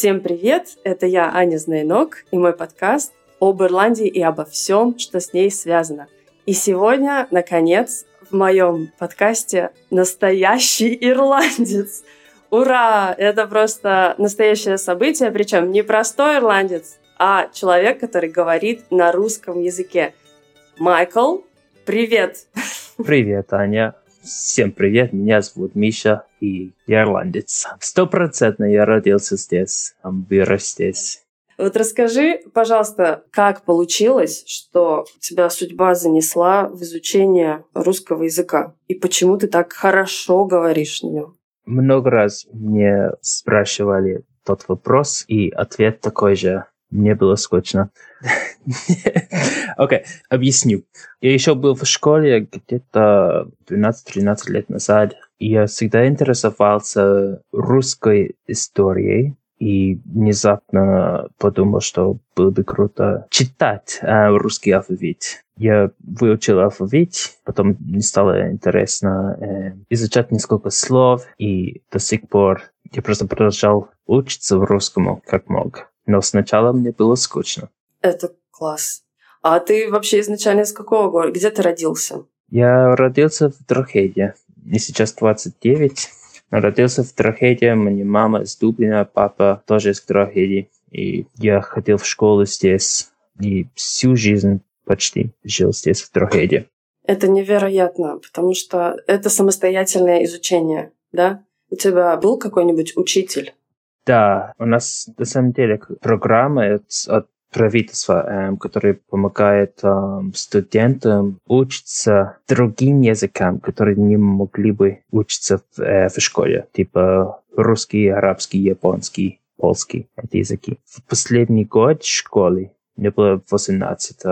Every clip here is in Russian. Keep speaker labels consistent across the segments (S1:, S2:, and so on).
S1: Всем привет! Это я, Аня Знайнок, и мой подкаст об Ирландии и обо всем, что с ней связано. И сегодня, наконец, в моем подкасте настоящий ирландец. Ура! Это просто настоящее событие, причем не простой ирландец, а человек, который говорит на русском языке. Майкл, привет!
S2: Привет, Аня. Всем привет, меня зовут Миша, и я ирландец. Стопроцентно я родился здесь, вырос здесь.
S1: Вот расскажи, пожалуйста, как получилось, что тебя судьба занесла в изучение русского языка? И почему ты так хорошо говоришь на нем?
S2: Много раз мне спрашивали тот вопрос, и ответ такой же. Мне было скучно. Окей, okay, объясню. Я еще был в школе где-то 12-13 лет назад, и я всегда интересовался русской историей, и внезапно подумал, что было бы круто читать э, русский алфавит. Я выучил алфавит, потом мне стало интересно э, изучать несколько слов, и до сих пор я просто продолжал учиться в русскому как мог. Но сначала мне было скучно.
S1: Это класс. А ты вообще изначально из какого города? Где ты родился?
S2: Я родился в Трохеде. Мне сейчас 29. Родился в Трохеде. Мне мама из Дублина, папа тоже из Трохеди. И я ходил в школу здесь. И всю жизнь почти жил здесь, в Трохеде.
S1: Это невероятно, потому что это самостоятельное изучение, да? У тебя был какой-нибудь учитель?
S2: Да, у нас на самом деле программа от правительства, эм, который помогает эм, студентам учиться другим языкам, которые не могли бы учиться в, э, в школе, типа русский, арабский, японский, польский, эти языки. В последний год школы мне было 18.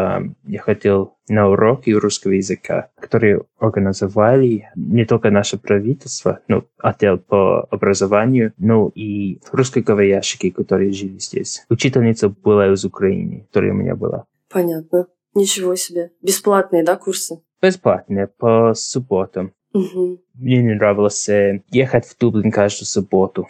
S2: Я ходил на уроки русского языка, которые организовали не только наше правительство, ну, отдел по образованию, но и русскоговорящие, которые жили здесь. Учительница была из Украины, которая у меня была.
S1: Понятно. Ничего себе. Бесплатные, да, курсы?
S2: Бесплатные, по субботам.
S1: Угу.
S2: Мне не нравилось э, ехать в Дублин каждую субботу,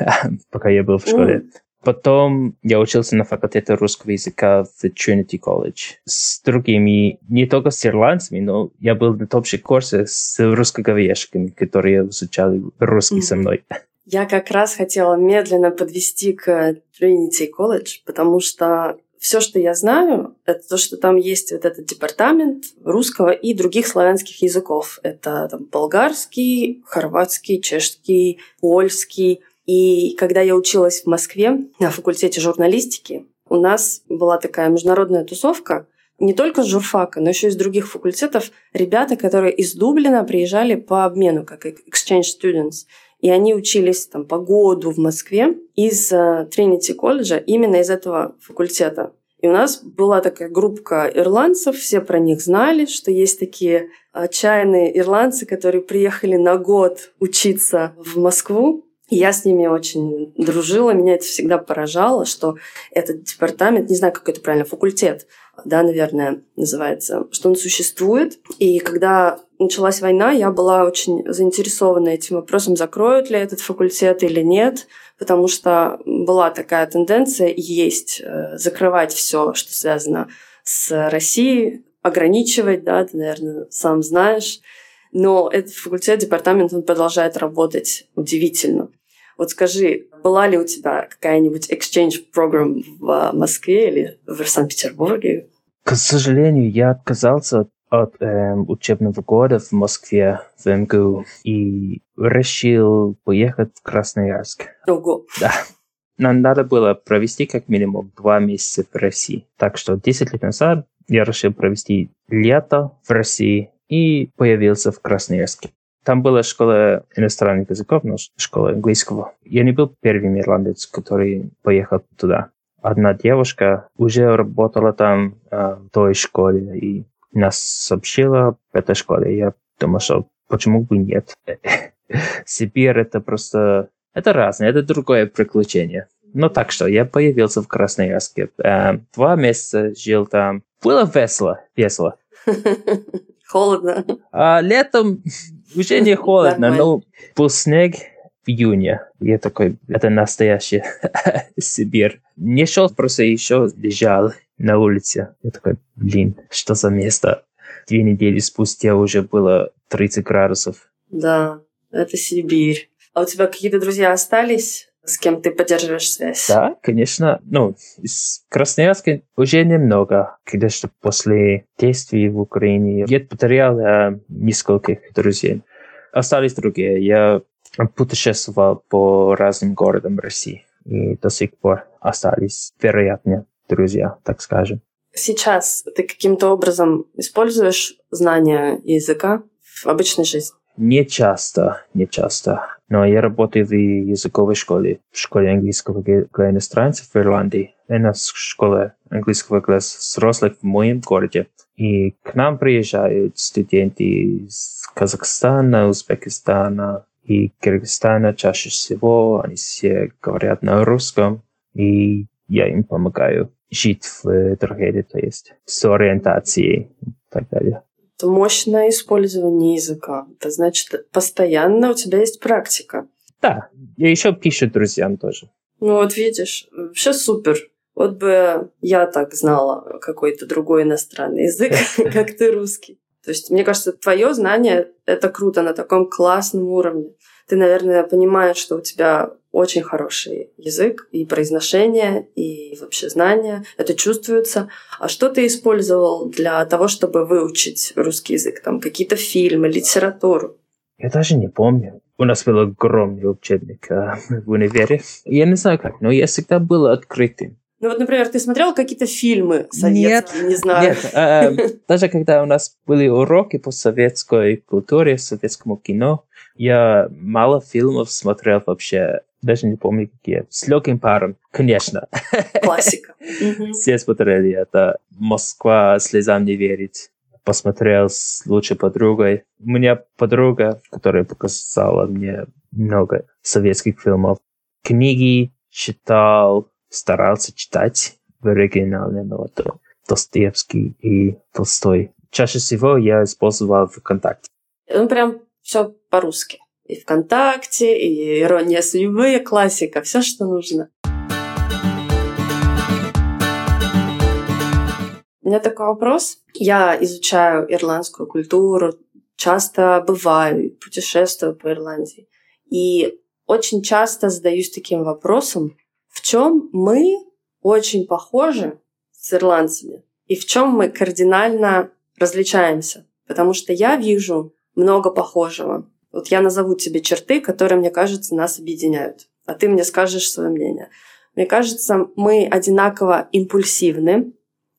S2: пока я был в школе. Потом я учился на факультете русского языка в Trinity College с другими, не только с ирландцами, но я был на том же курсе с русскоговорящими, которые изучали русский mm-hmm. со мной.
S1: Я как раз хотела медленно подвести к Trinity College, потому что все, что я знаю, это то, что там есть вот этот департамент русского и других славянских языков. Это там болгарский, хорватский, чешский, польский. И когда я училась в Москве на факультете журналистики, у нас была такая международная тусовка, не только с журфака, но еще и с других факультетов, ребята, которые из Дублина приезжали по обмену, как exchange students. И они учились там по году в Москве из э, Тринити колледжа именно из этого факультета. И у нас была такая группа ирландцев, все про них знали, что есть такие отчаянные ирландцы, которые приехали на год учиться в Москву, я с ними очень дружила, меня это всегда поражало, что этот департамент, не знаю, как это правильно, факультет, да, наверное, называется, что он существует. И когда началась война, я была очень заинтересована этим вопросом, закроют ли этот факультет или нет, потому что была такая тенденция и есть э, закрывать все, что связано с Россией, ограничивать, да, ты, наверное, сам знаешь. Но этот факультет, департамент, он продолжает работать удивительно. Вот скажи, была ли у тебя какая-нибудь exchange program в Москве или в Санкт-Петербурге?
S2: К сожалению, я отказался от э, учебного года в Москве, в МГУ, и решил поехать в Красноярск.
S1: Ого.
S2: Да. Нам надо было провести как минимум два месяца в России. Так что 10 лет назад я решил провести лето в России и появился в Красноярске. Там была школа иностранных языков, но школа английского. Я не был первым ирландец, который поехал туда. Одна девушка уже работала там э, в той школе и нас сообщила в этой школе. Я думал, что почему бы нет. Сибирь это просто... Это разное, это другое приключение. Ну так что, я появился в Красноярске. Э, два месяца жил там. Было весело, весело.
S1: Холодно.
S2: А летом уже не холодно, но был снег, в июне. Я такой, это настоящий Сибирь. Не шел, просто еще лежал на улице. Я такой, блин, что за место? Две недели спустя уже было 30 градусов.
S1: Да, это Сибирь. А у тебя какие-то друзья остались? С кем ты поддерживаешь связь?
S2: Да, конечно. Ну, с Красноярска уже немного. Конечно, после действий в Украине я потерял э, нескольких друзей. Остались другие. Я путешествовал по разным городам России. И до сих пор остались, вероятно, друзья, так скажем.
S1: Сейчас ты каким-то образом используешь знания языка в обычной жизни?
S2: Не часто, не часто. Но я работаю в языковой школе, в школе английского для иностранцев в Ирландии. Это школа английского для взрослых в моем городе. И к нам приезжают студенты из Казахстана, Узбекистана и Кыргызстана чаще всего. Они все говорят на русском, и я им помогаю жить в трагедии, то есть с ориентацией и так далее.
S1: Это мощное использование языка. Это значит, постоянно у тебя есть практика.
S2: Да, я еще пишу друзьям тоже.
S1: Ну вот видишь, вообще супер. Вот бы я так знала какой-то другой иностранный язык, как ты русский. То есть, мне кажется, твое знание — это круто на таком классном уровне. Ты, наверное, понимаешь, что у тебя очень хороший язык и произношение, и вообще знания. Это чувствуется. А что ты использовал для того, чтобы выучить русский язык? Там какие-то фильмы, литературу?
S2: Я даже не помню. У нас был огромный учебник э, в универе. Я не знаю как, но я всегда был открытым.
S1: Ну вот, например, ты смотрел какие-то фильмы советские,
S2: нет,
S1: не знаю.
S2: Нет, э, даже когда у нас были уроки по советской культуре, советскому кино, я мало фильмов смотрел вообще, даже не помню какие. С легким паром, конечно.
S1: Классика.
S2: Все смотрели это. Москва слезам не верит. Посмотрел с лучшей подругой. У меня подруга, которая показала мне много советских фильмов. Книги читал, старался читать в оригинале, но это Достоевский и Толстой. Чаще всего я использовал ВКонтакте.
S1: Ну, прям все по-русски. И ВКонтакте, и ирония судьбы, классика, все, что нужно. У меня такой вопрос. Я изучаю ирландскую культуру, часто бываю, путешествую по Ирландии. И очень часто задаюсь таким вопросом, в чем мы очень похожи с ирландцами и в чем мы кардинально различаемся. Потому что я вижу много похожего. Вот я назову тебе черты, которые, мне кажется, нас объединяют. А ты мне скажешь свое мнение. Мне кажется, мы одинаково импульсивны,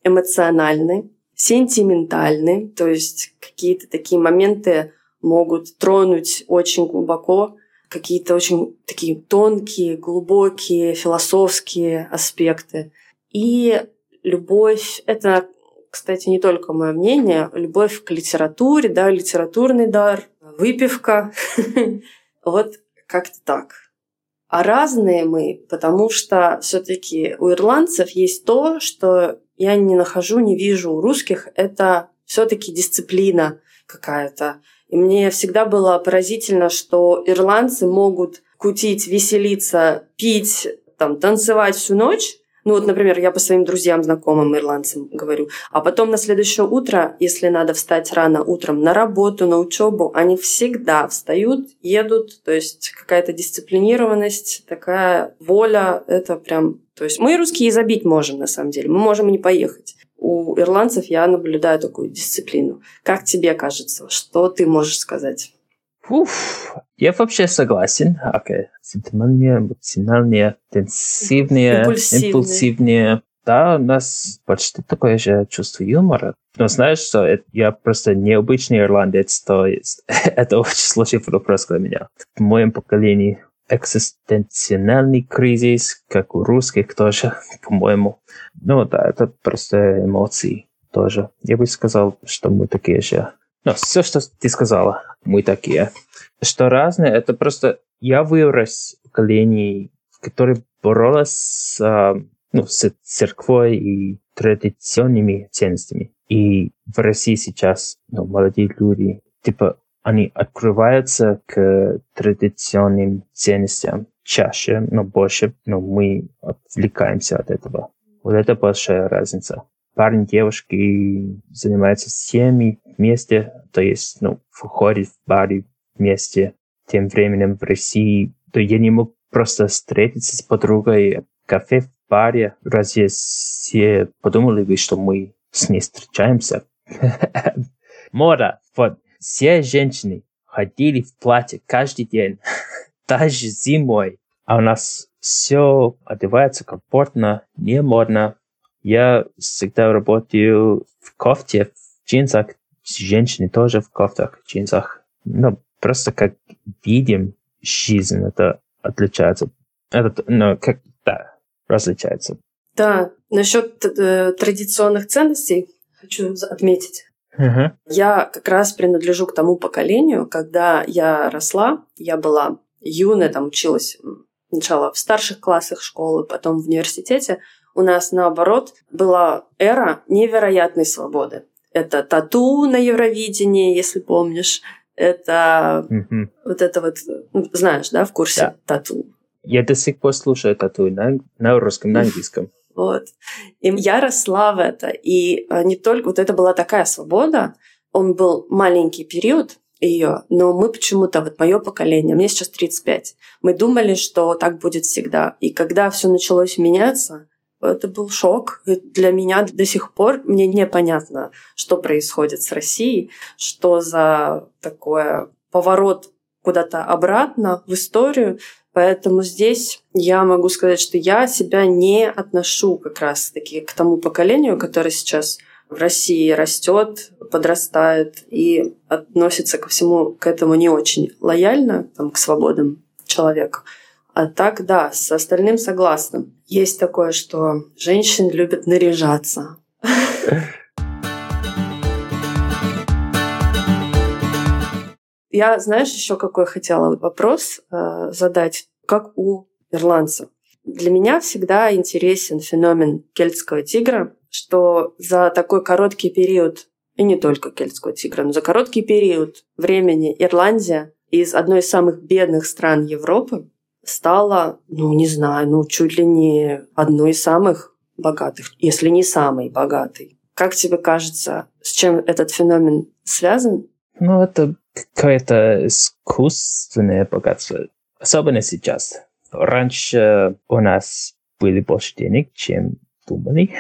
S1: эмоциональны, сентиментальны, то есть какие-то такие моменты могут тронуть очень глубоко, какие-то очень такие тонкие, глубокие, философские аспекты. И любовь — это кстати, не только мое мнение, любовь к литературе, да, литературный дар, выпивка. Вот как-то так. А разные мы, потому что все-таки у ирландцев есть то, что я не нахожу, не вижу у русских, это все-таки дисциплина какая-то. И мне всегда было поразительно, что ирландцы могут кутить, веселиться, пить, там, танцевать всю ночь, ну вот, например, я по своим друзьям, знакомым ирландцам говорю. А потом на следующее утро, если надо встать рано утром на работу, на учебу, они всегда встают, едут. То есть какая-то дисциплинированность, такая воля, это прям... То есть мы русские забить можем, на самом деле. Мы можем и не поехать. У ирландцев я наблюдаю такую дисциплину. Как тебе кажется? Что ты можешь сказать?
S2: Уф, я вообще согласен. Okay. Сентиментальнее, эмоциональнее, интенсивнее, импульсивнее. импульсивнее. Да, у нас почти такое же чувство юмора. Но знаешь, что это, я просто необычный ирландец, то есть это очень сложный вопрос для меня. В моем поколении экзистенциальный кризис, как у русских тоже, по-моему. Ну да, это просто эмоции тоже. Я бы сказал, что мы такие же ну, все, что ты сказала, мы такие. Что разное, это просто я вырос в поколении, которое боролось с, а, ну, с церквой и традиционными ценностями. И в России сейчас ну, молодые люди, типа, они открываются к традиционным ценностям чаще, но больше, но мы отвлекаемся от этого. Вот это большая разница. Парень, девушки занимаются всеми вместе, то есть, ну, входят в бары вместе. Тем временем в России, то я не мог просто встретиться с подругой в кафе, в баре. Разве все подумали бы, что мы с ней встречаемся? Мода. Вот. Все женщины ходили в платье каждый день, даже зимой. А у нас все одевается комфортно, не модно. Я всегда работаю в кофте, в джинсах. Женщины тоже в кофтах, в джинсах. Ну, просто как видим жизнь, это отличается. Это, ну, как, да, различается.
S1: Да, насчет э, традиционных ценностей хочу отметить. Я как раз принадлежу к тому поколению, когда я росла, я была юная, там училась сначала в старших классах школы, потом в университете. У нас, наоборот, была эра невероятной свободы. Это тату на Евровидении, если помнишь. Это
S2: uh-huh.
S1: вот это вот, ну, знаешь, да, в курсе
S2: да.
S1: тату.
S2: Я до сих пор слушаю тату на, на русском, на английском.
S1: Вот. И я росла в это. И а, не только... Вот это была такая свобода. Он был маленький период ее, но мы почему-то, вот мое поколение, мне сейчас 35, мы думали, что так будет всегда. И когда все началось меняться, это был шок. И для меня до сих пор мне непонятно, что происходит с Россией, что за такое поворот куда-то обратно в историю, Поэтому здесь я могу сказать, что я себя не отношу как раз-таки к тому поколению, которое сейчас в России растет, подрастает и относится ко всему к этому не очень лояльно, там, к свободам человека. А так, да, с остальным согласна. Есть такое, что женщины любят наряжаться. Я, знаешь, еще какой хотела вопрос э, задать, как у ирландцев. Для меня всегда интересен феномен кельтского тигра, что за такой короткий период, и не только кельтского тигра, но за короткий период времени Ирландия из одной из самых бедных стран Европы стала, ну, не знаю, ну, чуть ли не одной из самых богатых, если не самой богатой. Как тебе кажется, с чем этот феномен связан?
S2: Ну, это какое-то искусственное богатство. Особенно сейчас. Раньше у нас были больше денег, чем думали.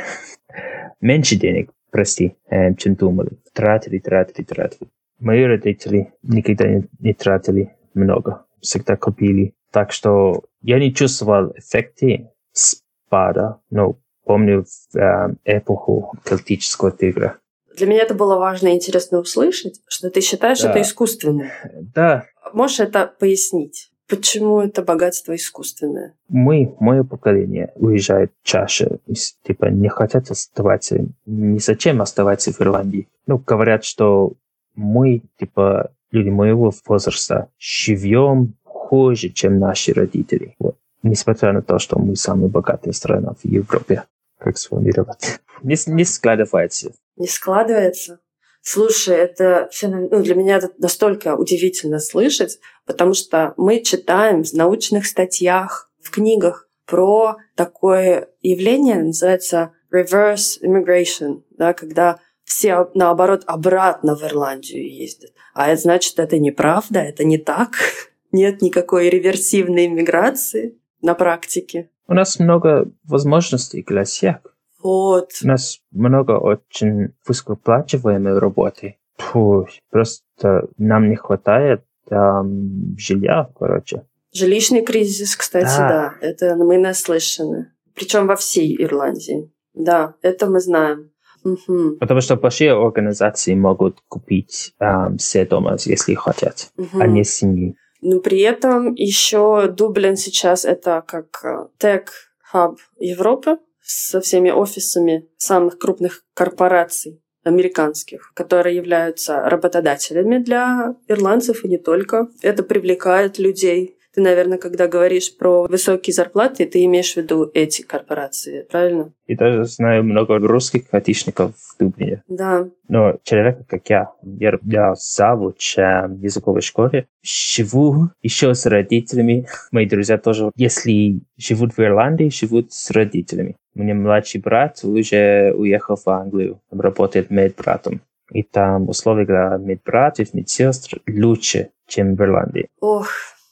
S2: Меньше денег, прости, э, чем думали. Тратили, тратили, тратили. Мои родители никогда не, не тратили много. Всегда купили. Так что я не чувствовал эффекты спада, но помню в э, эпоху Келтического тигра.
S1: Для меня это было важно и интересно услышать, что ты считаешь да. это искусственным.
S2: Да.
S1: Можешь это пояснить? Почему это богатство искусственное?
S2: Мы, мое поколение, уезжает чаще, типа не хотят оставаться, не зачем оставаться в Ирландии. Ну, говорят, что мы, типа, люди моего возраста, живем хуже, чем наши родители. Вот. Несмотря на то, что мы самая богатая страна в Европе. Как сформулировать? Не, не складывается
S1: не складывается. Слушай, это ну, для меня это настолько удивительно слышать, потому что мы читаем в научных статьях, в книгах про такое явление, называется reverse immigration, да, когда все, наоборот, обратно в Ирландию ездят. А это значит, это неправда, это не так. Нет никакой реверсивной иммиграции на практике.
S2: У нас много возможностей для всех.
S1: Вот.
S2: У нас много очень высокооплачиваемой работы. Фу, просто нам не хватает эм, жилья, короче.
S1: Жилищный кризис, кстати, да. да. Это мы наслышаны. Причем во всей Ирландии. Да, это мы знаем. Угу.
S2: Потому что большие организации могут купить эм, все дома, если хотят, угу. а не семьи.
S1: Но при этом еще Дублин сейчас это как тег-хаб Европы со всеми офисами самых крупных корпораций американских, которые являются работодателями для ирландцев и не только. Это привлекает людей. Ты, наверное, когда говоришь про высокие зарплаты, ты имеешь в виду эти корпорации, правильно?
S2: И даже знаю много русских айтишников в Дублине.
S1: Да.
S2: Но человека, как я, я, я завуч э, в языковой школе, живу еще с родителями. Мои друзья тоже, если живут в Ирландии, живут с родителями. У меня младший брат уже уехал в Англию, работает медбратом. И там условия для медбратьев, медсестр лучше, чем в Ирландии.
S1: Ох,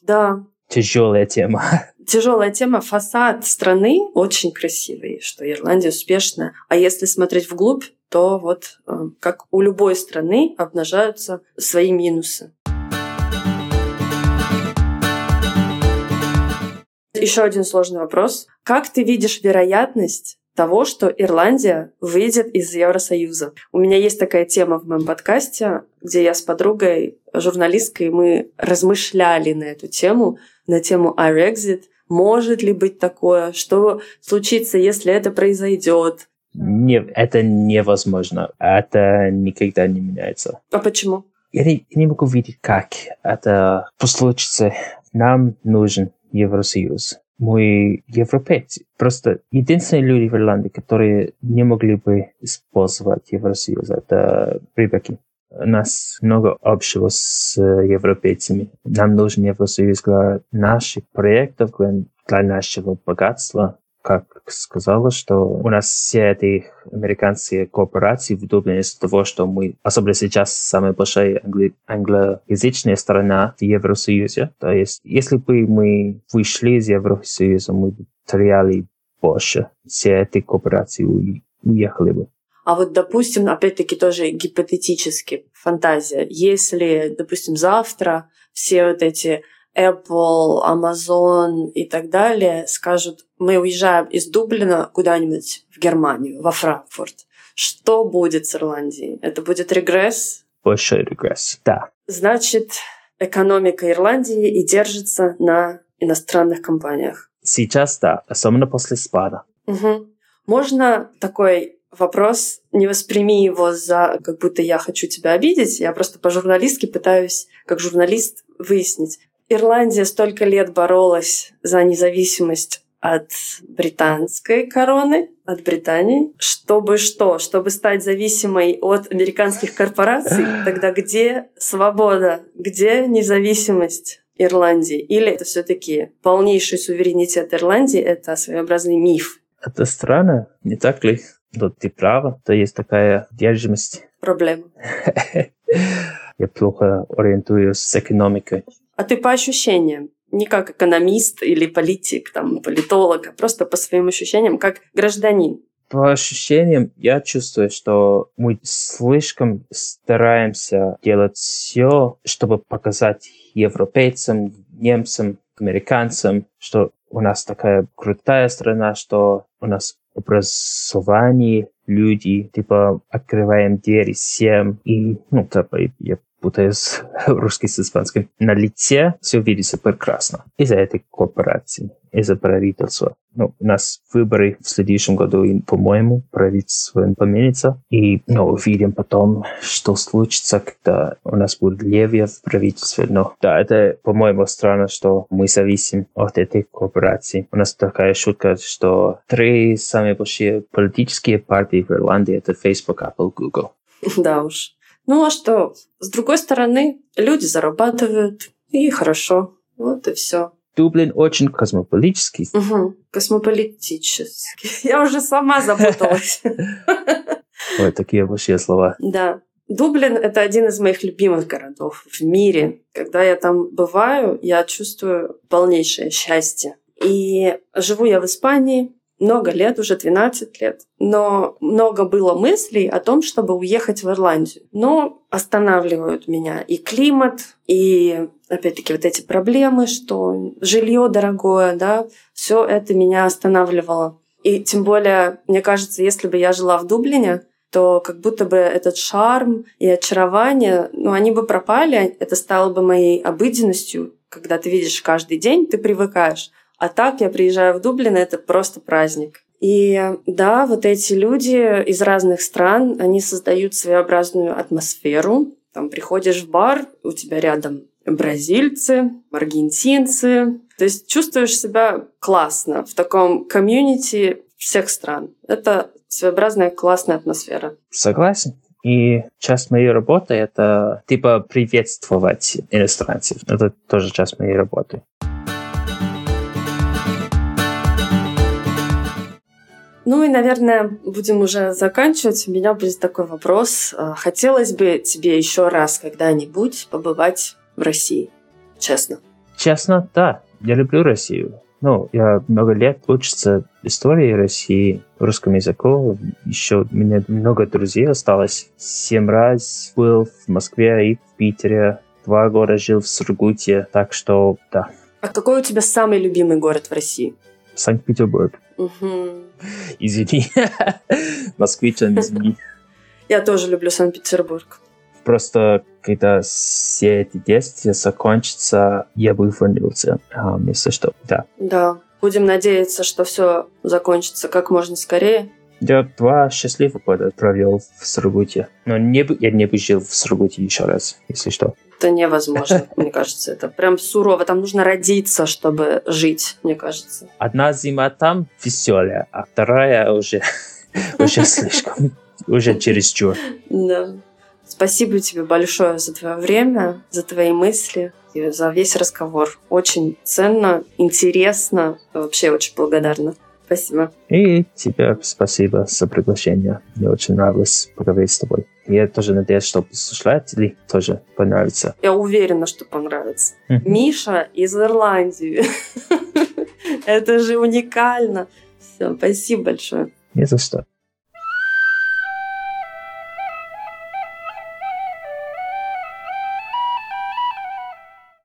S1: да.
S2: Тяжелая тема.
S1: Тяжелая тема. Фасад страны очень красивый, что Ирландия успешная. А если смотреть вглубь, то вот э, как у любой страны обнажаются свои минусы. Еще один сложный вопрос. Как ты видишь вероятность того, что Ирландия выйдет из Евросоюза. У меня есть такая тема в моем подкасте, где я с подругой, журналисткой, мы размышляли на эту тему, на тему iRexit. Может ли быть такое? Что случится, если это произойдет?
S2: Не, это невозможно. Это никогда не меняется.
S1: А почему?
S2: Я не, я не могу видеть, как это случится. Нам нужен Евросоюз мы европейцы. Просто единственные люди в Ирландии, которые не могли бы использовать Евросоюз, это рыбаки. У нас много общего с европейцами. Нам нужен Евросоюз для наших проектов, для нашего богатства как сказала, что у нас все эти американские корпорации в Дублине из-за того, что мы, особенно сейчас, самая большая англи- англоязычная страна в Евросоюзе. То есть, если бы мы вышли из Евросоюза, мы бы теряли больше. Все эти корпорации уехали бы.
S1: А вот, допустим, опять-таки тоже гипотетически, фантазия. Если, допустим, завтра все вот эти Apple, Amazon и так далее скажут, мы уезжаем из Дублина куда-нибудь в Германию, во Франкфурт. Что будет с Ирландией? Это будет регресс?
S2: Большой регресс, да.
S1: Значит, экономика Ирландии и держится на иностранных компаниях.
S2: Сейчас да, особенно после спада.
S1: Угу. Можно такой вопрос, не восприми его за как будто я хочу тебя обидеть. Я просто по-журналистски пытаюсь, как журналист, выяснить, Ирландия столько лет боролась за независимость от британской короны, от Британии, чтобы что? Чтобы стать зависимой от американских корпораций? Тогда где свобода? Где независимость? Ирландии? Или это все-таки полнейший суверенитет Ирландии? Это своеобразный миф?
S2: Это странно, не так ли? Но ты права, то есть такая держимость.
S1: Проблема.
S2: Я плохо ориентуюсь с экономикой.
S1: А ты по ощущениям, не как экономист или политик, там, политолог, а просто по своим ощущениям, как гражданин.
S2: По ощущениям, я чувствую, что мы слишком стараемся делать все, чтобы показать европейцам, немцам, американцам, что у нас такая крутая страна, что у нас образование, люди, типа, открываем двери всем, и, ну, типа, я путаюсь русский с испанским, на лице все видится прекрасно из-за этой корпорации, из-за правительства. Ну, у нас выборы в следующем году, и, по-моему, правительство поменяется. И ну, увидим потом, что случится, когда у нас будет левее в правительстве. Но да, это, по-моему, странно, что мы зависим от этой корпорации. У нас такая шутка, что три самые большие политические партии в Ирландии — это Facebook, Apple, Google.
S1: Да уж. Ну а что? С другой стороны, люди зарабатывают, и хорошо. Вот и все.
S2: Дублин очень космополитический.
S1: Угу. Космополитический. Я уже сама запуталась.
S2: Ой, такие большие слова.
S1: Да. Дублин — это один из моих любимых городов в мире. Когда я там бываю, я чувствую полнейшее счастье. И живу я в Испании, много лет, уже 12 лет. Но много было мыслей о том, чтобы уехать в Ирландию. Но останавливают меня и климат, и опять-таки вот эти проблемы, что жилье дорогое, да, все это меня останавливало. И тем более, мне кажется, если бы я жила в Дублине, то как будто бы этот шарм и очарование, ну, они бы пропали, это стало бы моей обыденностью, когда ты видишь каждый день, ты привыкаешь. А так я приезжаю в Дублин, это просто праздник. И да, вот эти люди из разных стран, они создают своеобразную атмосферу. Там приходишь в бар, у тебя рядом бразильцы, аргентинцы. То есть чувствуешь себя классно в таком комьюнити всех стран. Это своеобразная классная атмосфера.
S2: Согласен. И часть моей работы — это типа приветствовать иностранцев. Это тоже часть моей работы.
S1: Ну и, наверное, будем уже заканчивать. У меня будет такой вопрос. А, хотелось бы тебе еще раз когда-нибудь побывать в России? Честно.
S2: Честно, да. Я люблю Россию. Ну, я много лет учится истории России, русскому языку. Еще у меня много друзей осталось. Семь раз был в Москве и в Питере. Два года жил в Сургуте. Так что, да.
S1: А какой у тебя самый любимый город в России?
S2: Санкт-Петербург.
S1: Угу.
S2: Извини. Москвичан, извини.
S1: Я тоже люблю Санкт-Петербург.
S2: Просто когда все эти действия закончатся, я бы вернулся, um, если что, да.
S1: Да, будем надеяться, что все закончится как можно скорее.
S2: Я два счастливых года провел в Сургуте. Но не, я не бы жил в Сургуте еще раз, если что.
S1: Это невозможно, мне кажется. Это прям сурово. Там нужно родиться, чтобы жить, мне кажется.
S2: Одна зима там веселая, а вторая уже, уже слишком, уже чересчур.
S1: Да. Спасибо тебе большое за твое время, за твои мысли и за весь разговор. Очень ценно, интересно, вообще очень благодарна. Спасибо.
S2: И тебе спасибо за приглашение. Мне очень нравилось поговорить с тобой. Я тоже надеюсь, что слушатели тоже понравится.
S1: Я уверена, что понравится. Миша из Ирландии. Это же уникально. Все, спасибо большое.
S2: Не за что.